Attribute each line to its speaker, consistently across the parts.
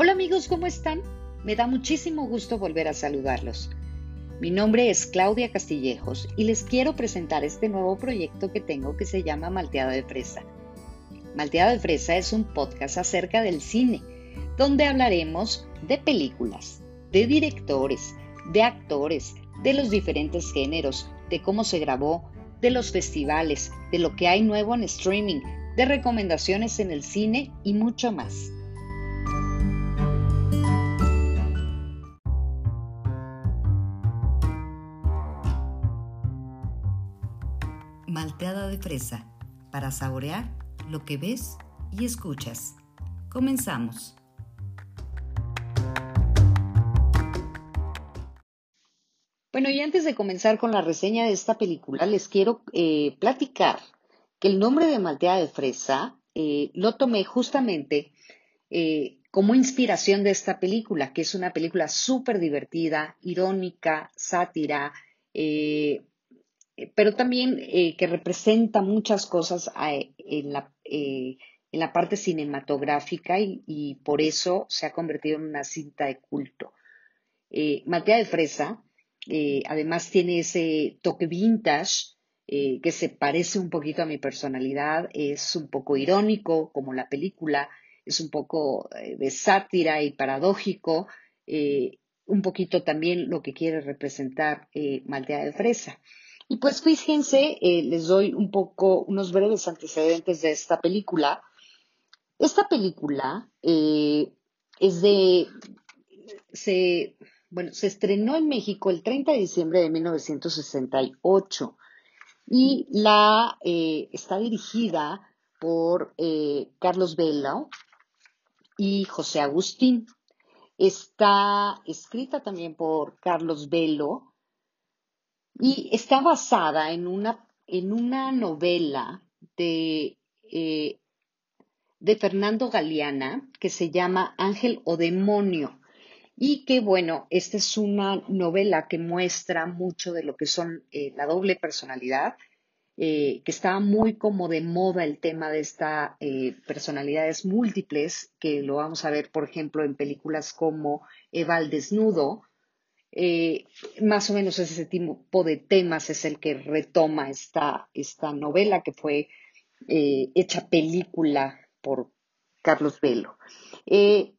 Speaker 1: Hola amigos, ¿cómo están? Me da muchísimo gusto volver a saludarlos. Mi nombre es Claudia Castillejos y les quiero presentar este nuevo proyecto que tengo que se llama Malteada de Fresa. Malteada de Fresa es un podcast acerca del cine, donde hablaremos de películas, de directores, de actores, de los diferentes géneros, de cómo se grabó, de los festivales, de lo que hay nuevo en streaming, de recomendaciones en el cine y mucho más. Malteada de fresa, para saborear lo que ves y escuchas. Comenzamos. Bueno, y antes de comenzar con la reseña de esta película, les quiero eh, platicar que el nombre de Malteada de Fresa eh, lo tomé justamente eh, como inspiración de esta película, que es una película súper divertida, irónica, sátira, pero también eh, que representa muchas cosas eh, en, la, eh, en, la, parte cinematográfica y, por eso se ha convertido en una cinta de culto. Matea de Fresa, además tiene ese toque vintage que se parece un poquito a mi personalidad, es un poco irónico como la película, es un poco de sátira y paradójico, un poquito también lo que quiere representar Maltea de Fresa. Y pues fíjense, eh, les doy un poco unos breves antecedentes de esta película. Esta película eh, es de, se, bueno, se estrenó en México el 30 de diciembre de 1968 y la eh, está dirigida por Carlos Vela y José Agustín. Está escrita también por Carlos Velo y está basada en una, en una novela de, eh, de Fernando Galeana que se llama Ángel o Demonio. Y que bueno, esta es una novela que muestra mucho de lo que son eh, la doble personalidad, eh, que está muy como de moda el tema de estas personalidades múltiples, que lo vamos a ver, por ejemplo, en películas como Eva al desnudo, eh, más o menos ese tipo de temas es el que retoma esta, esta novela que fue eh, hecha película por Carlos Velo. Eh,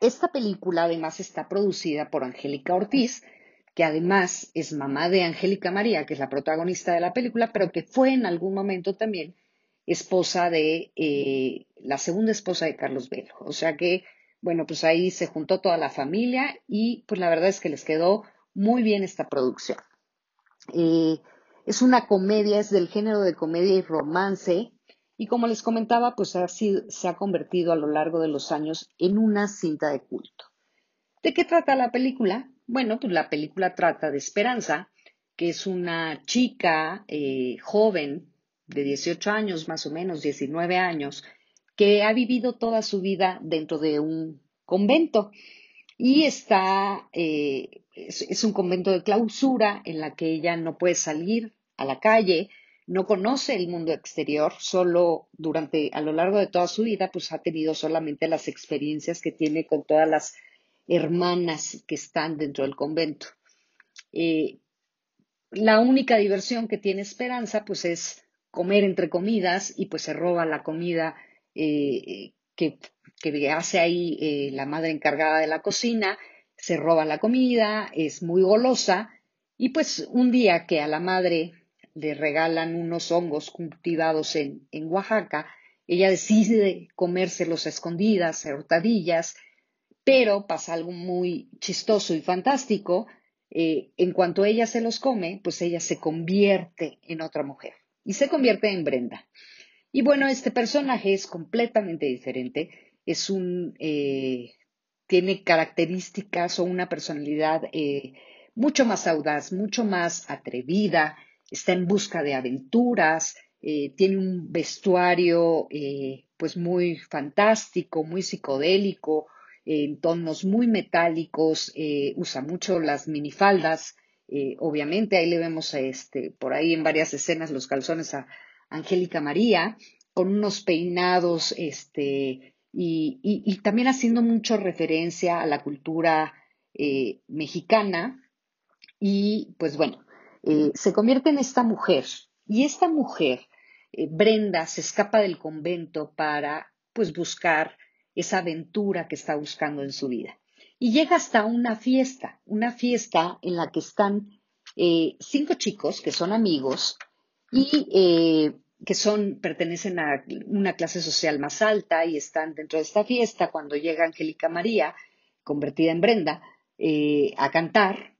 Speaker 1: esta película además está producida por Angélica Ortiz, que además es mamá de Angélica María, que es la protagonista de la película, pero que fue en algún momento también esposa de la segunda esposa de Carlos Velo. O sea que bueno, pues ahí se juntó toda la familia y pues la verdad es que les quedó muy bien esta producción. Eh, es una comedia, es del género de comedia y romance y como les comentaba, pues se ha convertido a lo largo de los años en una cinta de culto. ¿De qué trata la película? Bueno, pues la película trata de Esperanza, que es una chica eh, joven de 18 años, más o menos 19 años, que ha vivido toda su vida dentro de un convento y está, eh, es, un convento de clausura en la que ella no puede salir a la calle, no conoce el mundo exterior, solo durante, a lo largo de toda su vida, pues ha tenido solamente las experiencias que tiene con todas las hermanas que están dentro del convento. Eh, la única diversión que tiene Esperanza, pues es comer entre comidas y pues se roba la comida eh, que, hace ahí eh, la madre encargada de la cocina, se roba la comida, es muy golosa y pues un día que a la madre le regalan unos hongos cultivados en, en Oaxaca, ella decide comérselos a escondidas, hurtadillas, pero pasa algo muy chistoso y fantástico. Eh, en cuanto ella se los come, pues ella se convierte en otra mujer y se convierte en Brenda. Y bueno, este personaje es completamente diferente. Es un, eh, tiene características o una personalidad eh, mucho más audaz, mucho más atrevida, está en busca de aventuras, eh, tiene un vestuario pues muy fantástico, muy psicodélico, en tonos muy metálicos, usa mucho las minifaldas, obviamente ahí le vemos este, por ahí en varias escenas los calzones a, Angélica María, con unos peinados este, y, también haciendo mucho referencia a la cultura eh, mexicana. Y pues bueno, eh, se convierte en esta mujer. Y esta mujer, eh, Brenda, se escapa del convento para pues buscar esa aventura que está buscando en su vida. Y llega hasta una fiesta, una fiesta en la que están cinco chicos que son amigos y que son, pertenecen a una clase social más alta y están dentro de esta fiesta cuando llega Angélica María, convertida en Brenda, eh, a cantar.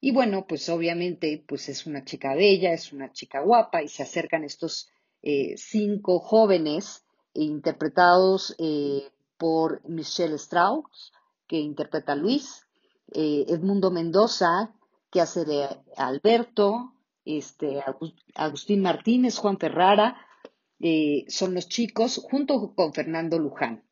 Speaker 1: Y bueno, pues obviamente, pues es una chica bella, es una chica guapa y se acercan estos eh, cinco jóvenes interpretados eh, por Michelle Strauss, que interpreta a Luis, Edmundo Mendoza, que hace de Alberto, este, Agustín Martínez, Juan Ferrara, eh, son los chicos, junto con Fernando Luján.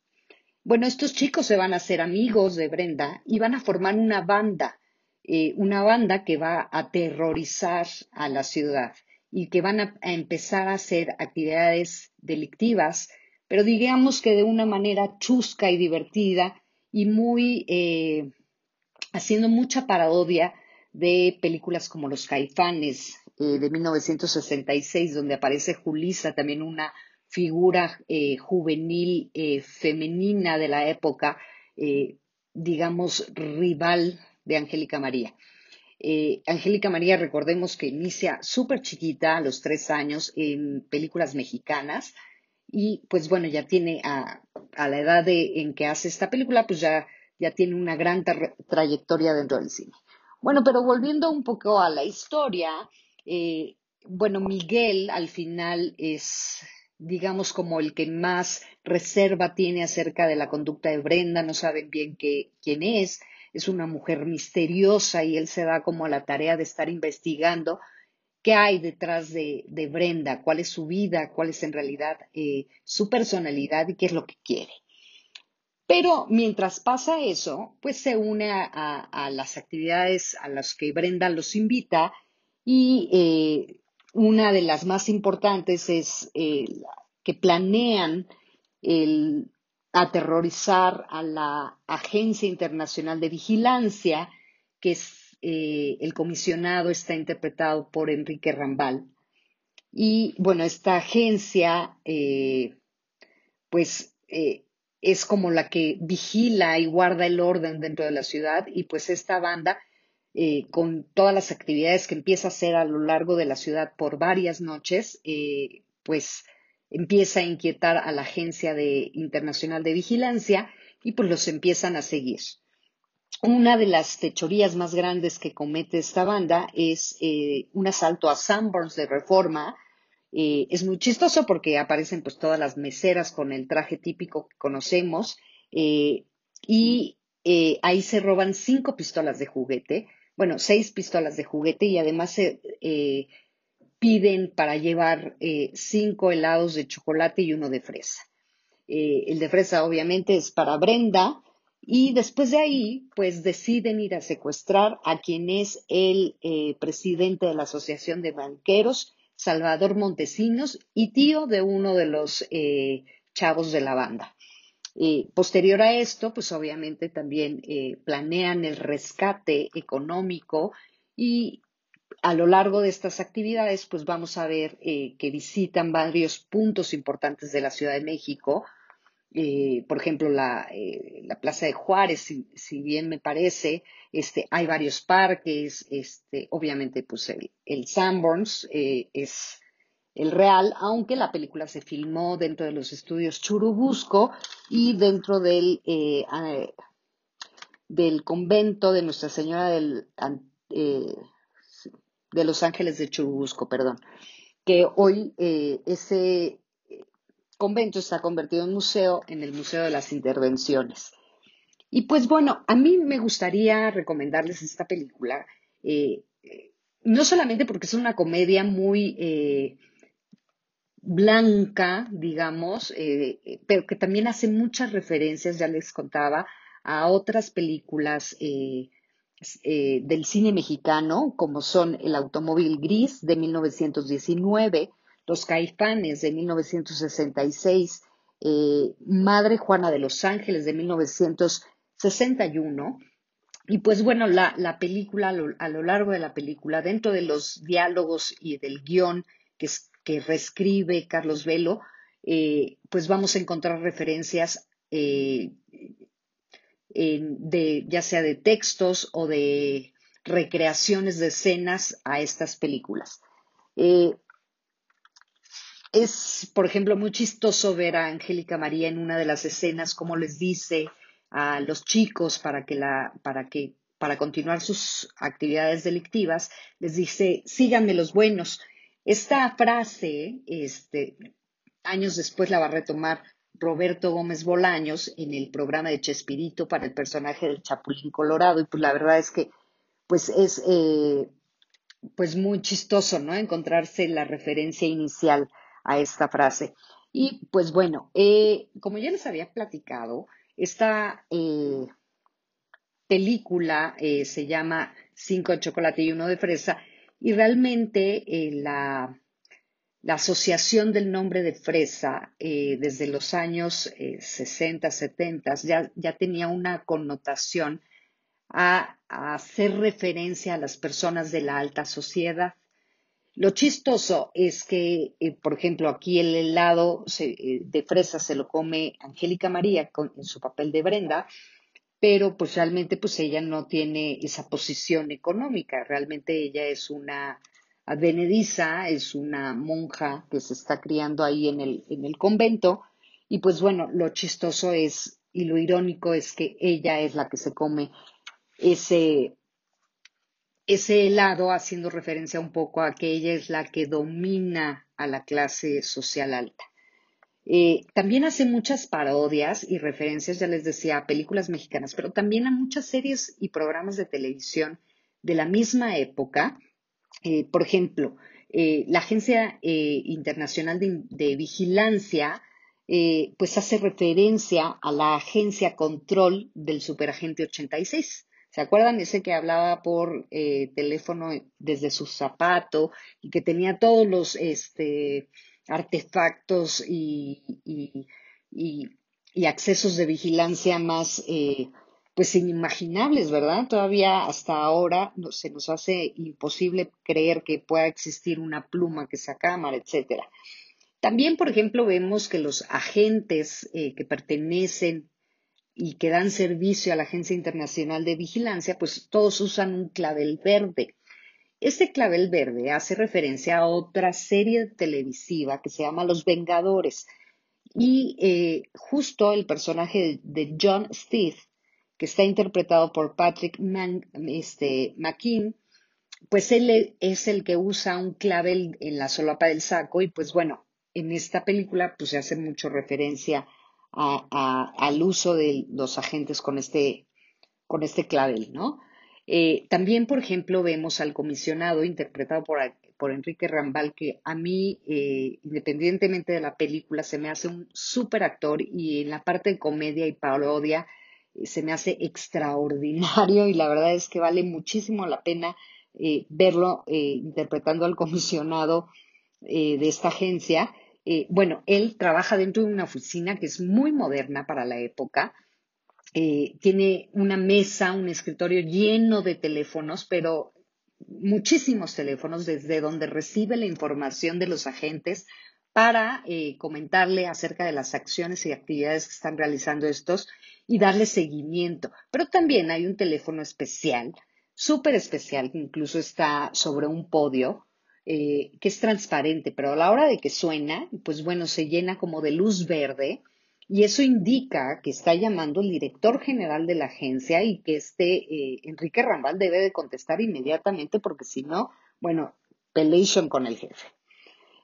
Speaker 1: Bueno, estos chicos se van a hacer amigos de Brenda y van a formar una banda, eh, una banda que va a aterrorizar a la ciudad y que van a, empezar a hacer actividades delictivas, pero digamos que de una manera chusca y divertida y muy eh, haciendo mucha parodia de películas como Los Caifanes eh, de 1966, donde aparece Julisa, también una figura eh, juvenil eh, femenina de la época, digamos, rival de Angélica María. Angélica María, recordemos que inicia súper chiquita, a los tres años, en películas mexicanas, y pues bueno, ya tiene a, la edad en que hace esta película, pues ya, ya tiene una gran trayectoria dentro del cine. Bueno, pero volviendo un poco a la historia, eh, bueno, Miguel al final es, digamos, como el que más reserva tiene acerca de la conducta de Brenda, no saben bien quién es, es una mujer misteriosa y él se da como a la tarea de estar investigando qué hay detrás de, Brenda, cuál es su vida, cuál es en realidad eh, su personalidad y qué es lo que quiere. Pero mientras pasa eso, pues se une a, las actividades a las que Brenda los invita y eh, una de las más importantes es eh, que planean aterrorizar a la Agencia Internacional de Vigilancia, que es eh, el comisionado está interpretado por Enrique Rambal. Y bueno, esta agencia, pues es como la que vigila y guarda el orden dentro de la ciudad y pues esta banda eh, con todas las actividades que empieza a hacer a lo largo de la ciudad por varias noches, eh, pues empieza a inquietar a la Agencia de, Internacional de Vigilancia y pues los empiezan a seguir. Una de las fechorías más grandes que comete esta banda es eh, un asalto a Sanborns de Reforma, es muy chistoso porque aparecen pues todas las meseras con el traje típico que conocemos y ahí se roban cinco pistolas de juguete, bueno, seis pistolas de juguete y además se piden para llevar cinco helados de chocolate y uno de fresa. el de fresa obviamente es para Brenda y después de ahí pues deciden ir a secuestrar a quien es el presidente de la Asociación de Banqueros Salvador Montesinos y tío de uno de los eh, chavos de la banda. Eh, posterior a esto, pues obviamente también eh, planean el rescate económico y a lo largo de estas actividades, pues vamos a ver que visitan varios puntos importantes de la Ciudad de México, eh, por ejemplo, la, eh, la, Plaza de Juárez, si, bien me parece, este, hay varios parques, este, obviamente, pues el, el Sanborns eh, es el real, aunque la película se filmó dentro de los estudios Churubusco y dentro del, del convento de Nuestra Señora del, de Los Ángeles de Churubusco, perdón, que hoy ese convento está convertido en museo, en el Museo de las Intervenciones. Y pues bueno, a mí me gustaría recomendarles esta película, eh, no solamente porque es una comedia muy eh, blanca, digamos, eh, pero que también hace muchas referencias, ya les contaba, a otras películas del cine mexicano, como son El automóvil gris de 1919, los Caifanes de 1966, eh, Madre Juana de los Ángeles de 1961. Y pues bueno, la, película, a lo, largo de la película, dentro de los diálogos y del guion que, que reescribe Carlos Velo, eh, pues vamos a encontrar referencias eh, de, ya sea de textos o de recreaciones de escenas a estas películas. Eh, es, por ejemplo, muy chistoso ver a Angélica María en una de las escenas, como les dice a los chicos para que la, para que, para continuar sus actividades delictivas, les dice, síganme los buenos. Esta frase, este, años después la va a retomar Roberto Gómez Bolaños en el programa de Chespirito para el personaje del Chapulín Colorado. Y pues la verdad es que pues es eh, pues muy chistoso, ¿no? Encontrarse la referencia inicial a esta frase. Y pues bueno, eh, como ya les había platicado, esta eh, película se llama Cinco de chocolate y uno de fresa y realmente la la asociación del nombre de fresa eh, desde los años 60, eh, 70 ya, tenía una connotación a, hacer referencia a las personas de la alta sociedad. Lo chistoso es que, eh, por ejemplo, aquí el helado de fresa se lo come Angélica María en su papel de Brenda, pero pues realmente pues ella no tiene esa posición económica, realmente ella es una Advenediza es una monja que se está criando ahí en el, en el convento y pues bueno, lo chistoso es y lo irónico es que ella es la que se come ese, ese helado haciendo referencia un poco a que ella es la que domina a la clase social alta. Eh, también hace muchas parodias y referencias, ya les decía, a películas mexicanas, pero también a muchas series y programas de televisión de la misma época eh, por ejemplo, eh, la Agencia Internacional de, Vigilancia pues hace referencia a la agencia control del superagente 86. ¿Se acuerdan? Ese que hablaba por teléfono desde su zapato y que tenía todos los este, artefactos y, y, accesos de vigilancia más pues inimaginables, ¿verdad? Todavía hasta ahora se nos hace imposible creer que pueda existir una pluma que sea cámara, etcétera. También, por ejemplo, vemos que los agentes eh, que pertenecen y que dan servicio a la Agencia Internacional de Vigilancia, pues todos usan un clavel verde. Este clavel verde hace referencia a otra serie televisiva que se llama Los Vengadores. Y eh, justo el personaje de John Steve que está interpretado por Patrick este, McKean, pues él es el que usa un clavel en la solapa del saco y pues bueno, en esta película pues se hace mucho referencia al uso de los agentes con este, con este clavel, ¿no? Eh, también, por ejemplo, vemos al comisionado interpretado por, por Enrique Rambal, que a mí, eh, independientemente de la película, se me hace un súper actor y en la parte de comedia y parodia se me hace extraordinario y la verdad es que vale muchísimo la pena eh, verlo eh, interpretando al comisionado eh, de esta agencia. bueno, él trabaja dentro de una oficina que es muy moderna para la época. Tiene una mesa, un escritorio lleno de teléfonos, pero muchísimos teléfonos desde donde recibe la información de los agentes para comentarle acerca de las acciones y actividades que están realizando estos y darle seguimiento. Pero también hay un teléfono especial, súper especial, que incluso está sobre un podio, eh, que es transparente, pero a la hora de que suena, pues bueno, se llena como de luz verde y eso indica que está llamando el director general de la agencia y que este eh, Enrique Rambal debe de contestar inmediatamente porque si no, bueno, pelation con el jefe.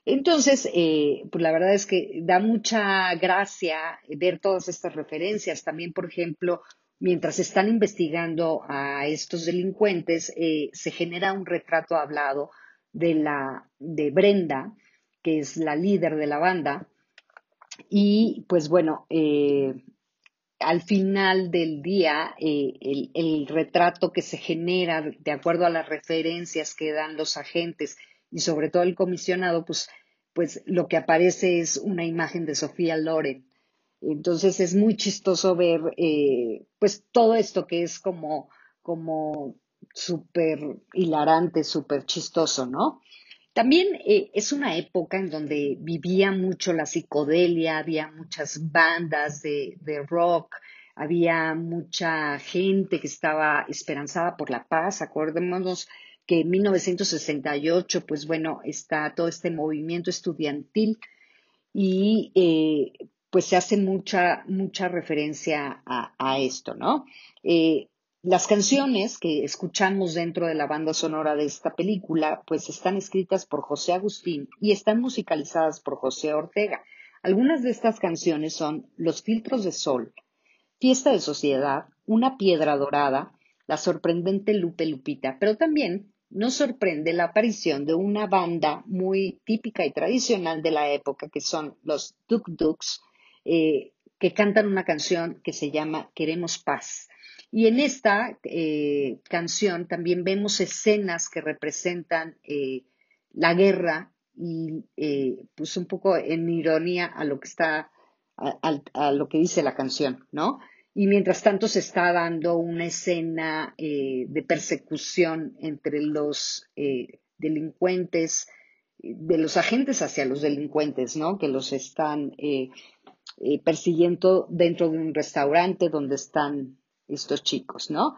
Speaker 1: Entonces, eh, pues la verdad es que da mucha gracia ver todas estas referencias. También, por ejemplo, mientras están investigando a estos delincuentes, eh, se genera un retrato hablado de la de Brenda, que es la líder de la banda. Y pues bueno, eh, al final del día, el, el retrato que se genera de acuerdo a las referencias que dan los agentes y sobre todo el comisionado, pues, pues lo que aparece es una imagen de Sofía Loren. Entonces es muy chistoso ver eh, pues todo esto que es como, como súper hilarante, súper chistoso, ¿no? También eh, es una época en donde vivía mucho la psicodelia, había muchas bandas de, de, rock, había mucha gente que estaba esperanzada por la paz. Acordémonos que en 1968, pues bueno, está todo este movimiento estudiantil y eh, pues se hace mucha, mucha referencia a, esto, ¿no? Eh, las canciones que escuchamos dentro de la banda sonora de esta película, pues están escritas por José Agustín y están musicalizadas por José Ortega. Algunas de estas canciones son Los filtros de sol, Fiesta de Sociedad, Una piedra dorada, La sorprendente Lupe Lupita, pero también nos sorprende la aparición de una banda muy típica y tradicional de la época, que son los Duk Duks, eh, que cantan una canción que se llama Queremos Paz. Y en esta eh, canción también vemos escenas que representan eh, la guerra y pues un poco en ironía a lo que está, a lo que dice la canción, ¿no? y mientras tanto se está dando una escena eh, de persecución entre los eh, delincuentes, de los agentes hacia los delincuentes, ¿no? Que los están eh, persiguiendo dentro de un restaurante donde están estos chicos, ¿no?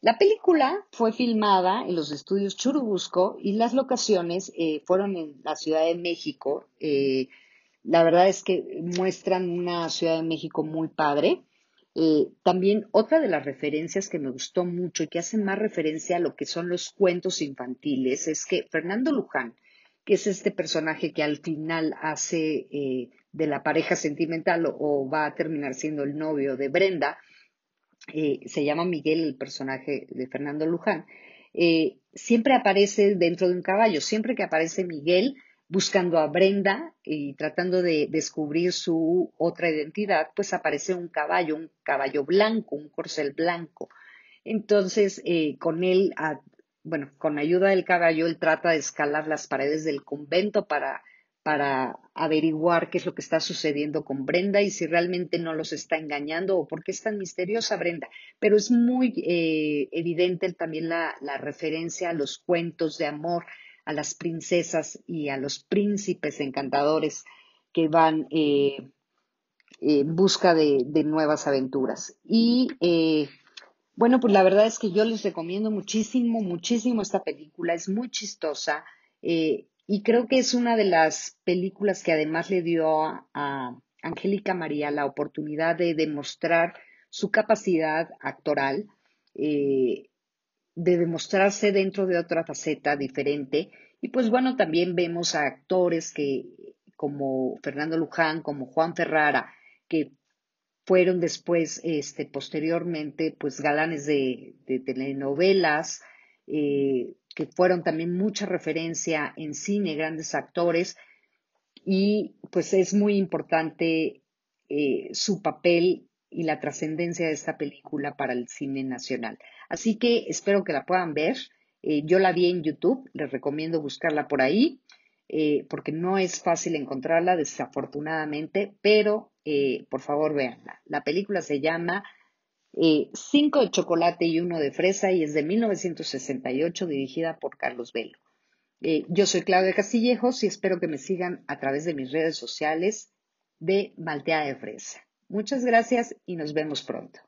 Speaker 1: La película fue filmada en los estudios Churubusco y las locaciones fueron en la Ciudad de México. la verdad es que muestran una Ciudad de México muy padre. Eh, también otra de las referencias que me gustó mucho y que hacen más referencia a lo que son los cuentos infantiles es que Fernando Luján, que es este personaje que al final hace eh, de la pareja sentimental o, va a terminar siendo el novio de Brenda, eh, se llama Miguel el personaje de Fernando Luján, siempre aparece dentro de un caballo, siempre que aparece Miguel buscando a Brenda y tratando de descubrir su otra identidad, pues aparece un caballo, un caballo blanco, un corcel blanco. Entonces, eh, con él, bueno, con ayuda del caballo, él trata de escalar las paredes del convento para, para averiguar qué es lo que está sucediendo con Brenda y si realmente no los está engañando o por qué es tan misteriosa Brenda. Pero es muy eh, evidente también la, la referencia a los cuentos de amor a las princesas y a los príncipes encantadores que van eh, en busca de, nuevas aventuras. Y eh, bueno, pues la verdad es que yo les recomiendo muchísimo, muchísimo esta película. Es muy chistosa eh, y creo que es una de las películas que además le dio a, Angélica María la oportunidad de demostrar su capacidad actoral de demostrarse dentro de otra faceta diferente. Y pues bueno, también vemos a actores que, como Fernando Luján, como Juan Ferrara, que fueron después, este, posteriormente, pues galanes de, telenovelas, eh, que fueron también mucha referencia en cine, grandes actores, y pues es muy importante eh, su papel y la trascendencia de esta película para el cine nacional. Así que espero que la puedan ver. Eh, yo la vi en YouTube, les recomiendo buscarla por ahí, porque no es fácil encontrarla, desafortunadamente, pero eh, por favor véanla. La película se llama Cinco de chocolate y uno de fresa y es de 1968, dirigida por Carlos Velo. yo soy Claudia Castillejos y espero que me sigan a través de mis redes sociales de Maltea de Fresa. Muchas gracias y nos vemos pronto.